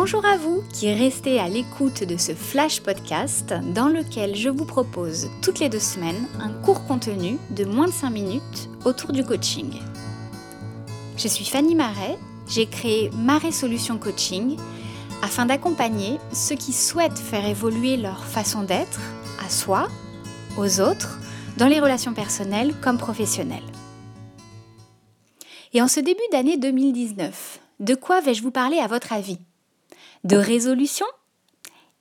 Bonjour à vous qui restez à l'écoute de ce flash podcast dans lequel je vous propose toutes les deux semaines un court contenu de moins de 5 minutes autour du coaching. Je suis Fanny Marais, j'ai créé Marais Solutions Coaching afin d'accompagner ceux qui souhaitent faire évoluer leur façon d'être à soi, aux autres, dans les relations personnelles comme professionnelles. Et en ce début d'année 2019, de quoi vais-je vous parler à votre avis? De résolution?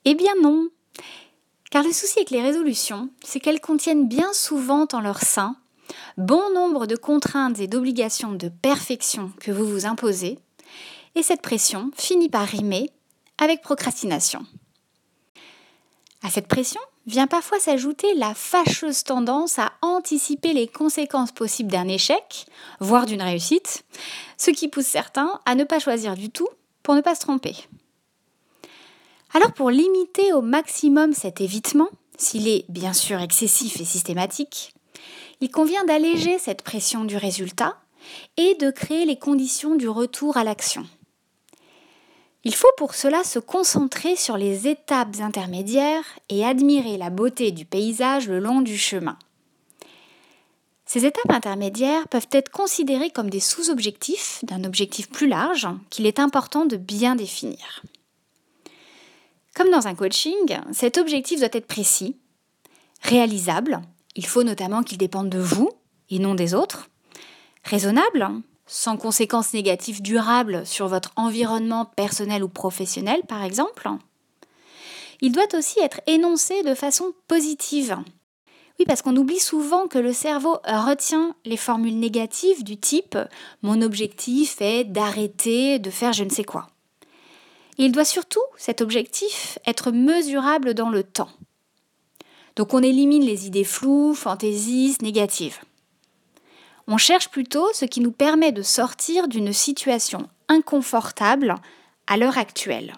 Eh bien non. Car le souci avec les résolutions, c'est qu'elles contiennent bien souvent en leur sein bon nombre de contraintes et d'obligations de perfection que vous vous imposez, et cette pression finit par rimer avec procrastination. À cette pression vient parfois s'ajouter la fâcheuse tendance à anticiper les conséquences possibles d'un échec, voire d'une réussite, ce qui pousse certains à ne pas choisir du tout pour ne pas se tromper. Alors pour limiter au maximum cet évitement, s'il est bien sûr excessif et systématique, il convient d'alléger cette pression du résultat et de créer les conditions du retour à l'action. Il faut pour cela se concentrer sur les étapes intermédiaires et admirer la beauté du paysage le long du chemin. Ces étapes intermédiaires peuvent être considérées comme des sous-objectifs d'un objectif plus large qu'il est important de bien définir. Comme dans un coaching, cet objectif doit être précis, réalisable, il faut notamment qu'il dépende de vous et non des autres, raisonnable, sans conséquences négatives durables sur votre environnement personnel ou professionnel par exemple. Il doit aussi être énoncé de façon positive. Oui, parce qu'on oublie souvent que le cerveau retient les formules négatives du type ⁇ mon objectif est d'arrêter de faire je ne sais quoi ⁇ il doit surtout, cet objectif, être mesurable dans le temps. Donc on élimine les idées floues, fantaisistes, négatives. On cherche plutôt ce qui nous permet de sortir d'une situation inconfortable à l'heure actuelle.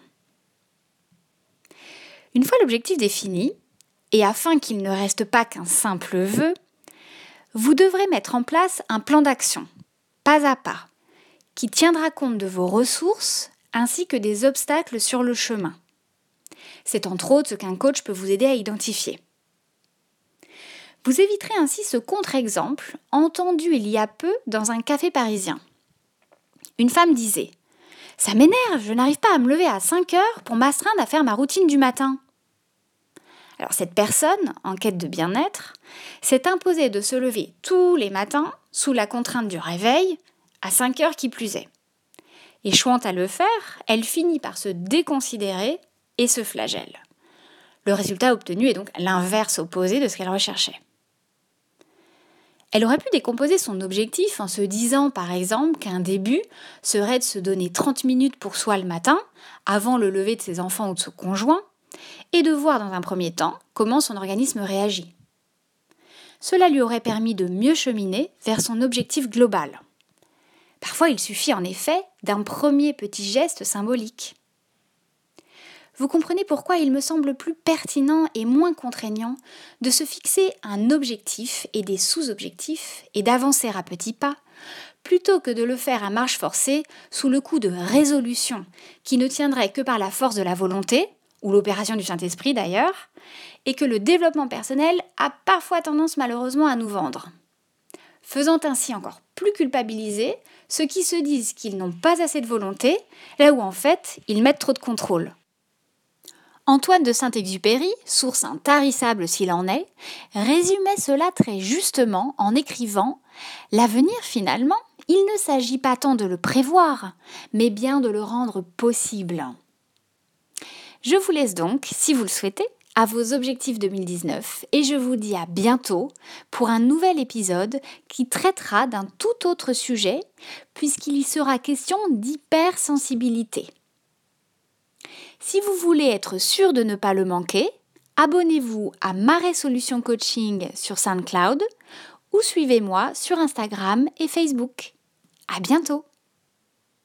Une fois l'objectif défini, et afin qu'il ne reste pas qu'un simple vœu, vous devrez mettre en place un plan d'action, pas à pas, qui tiendra compte de vos ressources ainsi que des obstacles sur le chemin. C'est entre autres ce qu'un coach peut vous aider à identifier. Vous éviterez ainsi ce contre-exemple entendu il y a peu dans un café parisien. Une femme disait Ça m'énerve, je n'arrive pas à me lever à 5 heures pour m'astreindre à faire ma routine du matin. Alors cette personne, en quête de bien-être, s'est imposée de se lever tous les matins sous la contrainte du réveil, à 5 heures qui plus est. Échouant à le faire, elle finit par se déconsidérer et se flagelle. Le résultat obtenu est donc l'inverse opposé de ce qu'elle recherchait. Elle aurait pu décomposer son objectif en se disant par exemple qu'un début serait de se donner 30 minutes pour soi le matin, avant le lever de ses enfants ou de son conjoint, et de voir dans un premier temps comment son organisme réagit. Cela lui aurait permis de mieux cheminer vers son objectif global. Parfois, il suffit en effet d'un premier petit geste symbolique. Vous comprenez pourquoi il me semble plus pertinent et moins contraignant de se fixer un objectif et des sous-objectifs et d'avancer à petits pas, plutôt que de le faire à marche forcée sous le coup de résolution qui ne tiendrait que par la force de la volonté, ou l'opération du Saint-Esprit d'ailleurs, et que le développement personnel a parfois tendance malheureusement à nous vendre faisant ainsi encore plus culpabiliser ceux qui se disent qu'ils n'ont pas assez de volonté, là où en fait ils mettent trop de contrôle. Antoine de Saint-Exupéry, source intarissable s'il en est, résumait cela très justement en écrivant L'avenir finalement, il ne s'agit pas tant de le prévoir, mais bien de le rendre possible. Je vous laisse donc, si vous le souhaitez, à vos objectifs 2019 et je vous dis à bientôt pour un nouvel épisode qui traitera d'un tout autre sujet puisqu'il y sera question d'hypersensibilité. Si vous voulez être sûr de ne pas le manquer, abonnez-vous à Marais Solutions Coaching sur SoundCloud ou suivez-moi sur Instagram et Facebook. À bientôt!